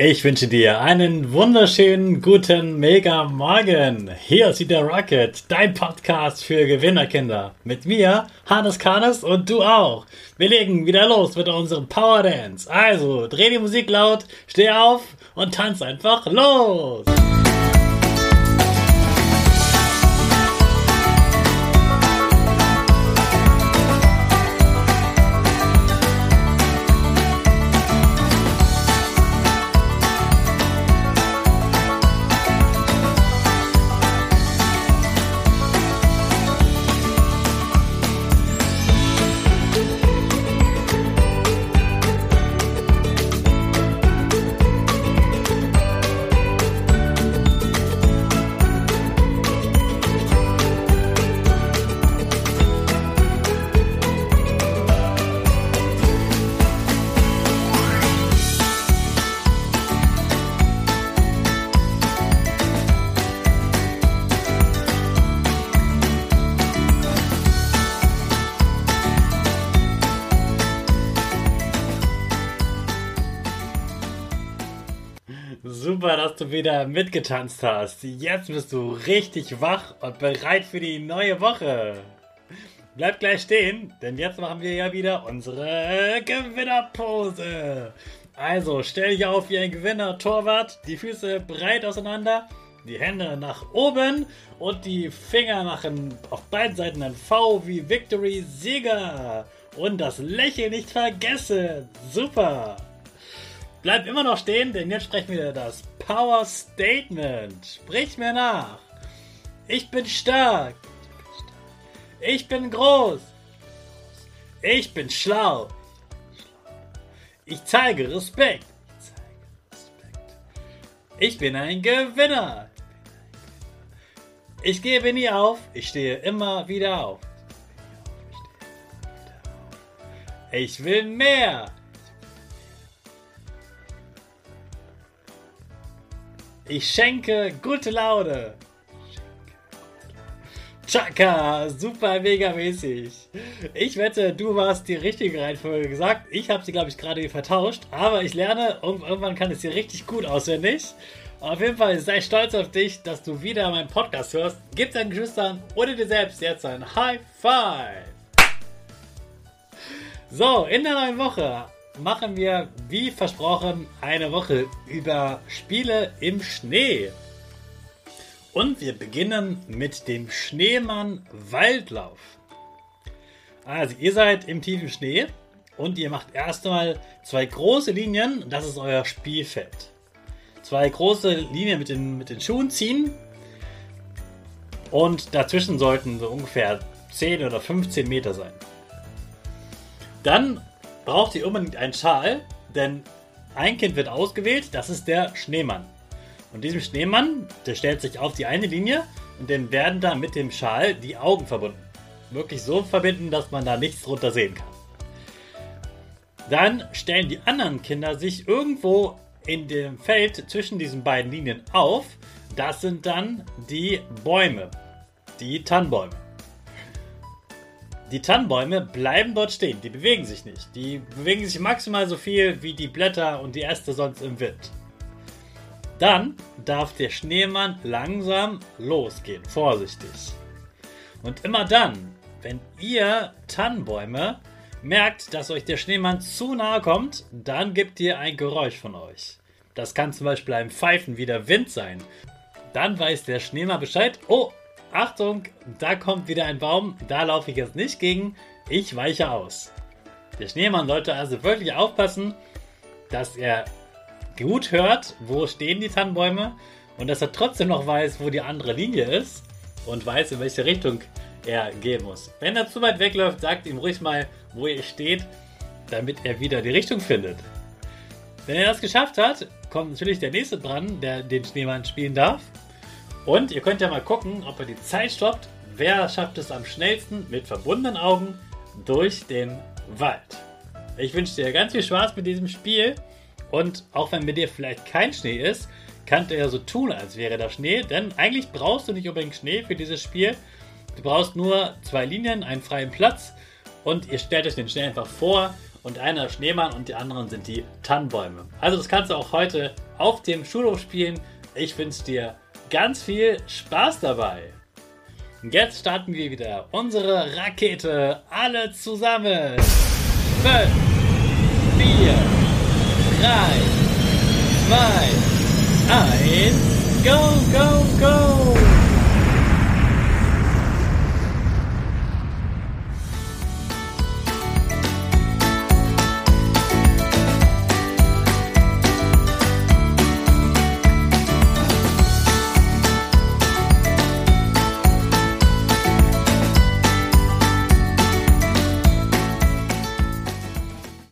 Ich wünsche dir einen wunderschönen guten Mega Morgen. Hier ist wieder Rocket, dein Podcast für Gewinnerkinder. Mit mir, Hannes Karnes und du auch. Wir legen wieder los mit unserem Power Dance. Also, dreh die Musik laut, steh auf und tanz einfach los. Super, dass du wieder mitgetanzt hast. Jetzt bist du richtig wach und bereit für die neue Woche. Bleib gleich stehen, denn jetzt machen wir ja wieder unsere Gewinnerpose. Also stell dich auf wie ein Gewinner, Torwart, die Füße breit auseinander, die Hände nach oben und die Finger machen auf beiden Seiten ein V wie Victory Sieger. Und das Lächeln nicht vergessen. Super. Bleib immer noch stehen, denn jetzt sprechen wir das Power Statement. Sprich mir nach. Ich bin stark. Ich bin groß. Ich bin schlau. Ich zeige Respekt. Ich bin ein Gewinner. Ich gebe nie auf. Ich stehe immer wieder auf. Ich will mehr. Ich schenke gute Laune. Chaka, super mega mäßig. Ich wette, du warst die richtige Reihenfolge gesagt. Ich habe sie, glaube ich, gerade vertauscht. Aber ich lerne, irgendwann kann es hier richtig gut auswendig. Auf jeden Fall sei stolz auf dich, dass du wieder meinen Podcast hörst. Gib deinen Geschwistern oder dir selbst jetzt ein High Five. So, in der neuen Woche machen wir, wie versprochen, eine Woche über Spiele im Schnee. Und wir beginnen mit dem Schneemann Waldlauf. Also ihr seid im tiefen Schnee und ihr macht erstmal zwei große Linien, das ist euer Spielfeld. Zwei große Linien mit den, mit den Schuhen ziehen und dazwischen sollten so ungefähr 10 oder 15 Meter sein. Dann braucht ihr unbedingt einen Schal, denn ein Kind wird ausgewählt, das ist der Schneemann. Und diesem Schneemann, der stellt sich auf die eine Linie und dann werden da mit dem Schal die Augen verbunden. Wirklich so verbinden, dass man da nichts drunter sehen kann. Dann stellen die anderen Kinder sich irgendwo in dem Feld zwischen diesen beiden Linien auf. Das sind dann die Bäume, die Tannenbäume. Die Tannenbäume bleiben dort stehen, die bewegen sich nicht. Die bewegen sich maximal so viel wie die Blätter und die Äste sonst im Wind. Dann darf der Schneemann langsam losgehen, vorsichtig. Und immer dann, wenn ihr Tannenbäume merkt, dass euch der Schneemann zu nahe kommt, dann gebt ihr ein Geräusch von euch. Das kann zum Beispiel ein Pfeifen wie der Wind sein. Dann weiß der Schneemann Bescheid, oh, Achtung, da kommt wieder ein Baum, da laufe ich jetzt nicht gegen, ich weiche aus. Der Schneemann sollte also wirklich aufpassen, dass er gut hört, wo stehen die Tannenbäume und dass er trotzdem noch weiß, wo die andere Linie ist und weiß, in welche Richtung er gehen muss. Wenn er zu weit wegläuft, sagt ihm ruhig mal, wo er steht, damit er wieder die Richtung findet. Wenn er das geschafft hat, kommt natürlich der nächste dran, der den Schneemann spielen darf. Und ihr könnt ja mal gucken, ob er die Zeit stoppt. Wer schafft es am schnellsten mit verbundenen Augen durch den Wald? Ich wünsche dir ganz viel Spaß mit diesem Spiel. Und auch wenn mit dir vielleicht kein Schnee ist, kannst du ja so tun, als wäre da Schnee. Denn eigentlich brauchst du nicht unbedingt Schnee für dieses Spiel. Du brauchst nur zwei Linien, einen freien Platz und ihr stellt euch den Schnee einfach vor und einer ist Schneemann und die anderen sind die Tannenbäume. Also das kannst du auch heute auf dem Schulhof spielen. Ich wünsche dir ganz viel Spaß dabei. Jetzt starten wir wieder unsere Rakete. Alle zusammen. 5, 4, 3, 2, 1, go, go, go!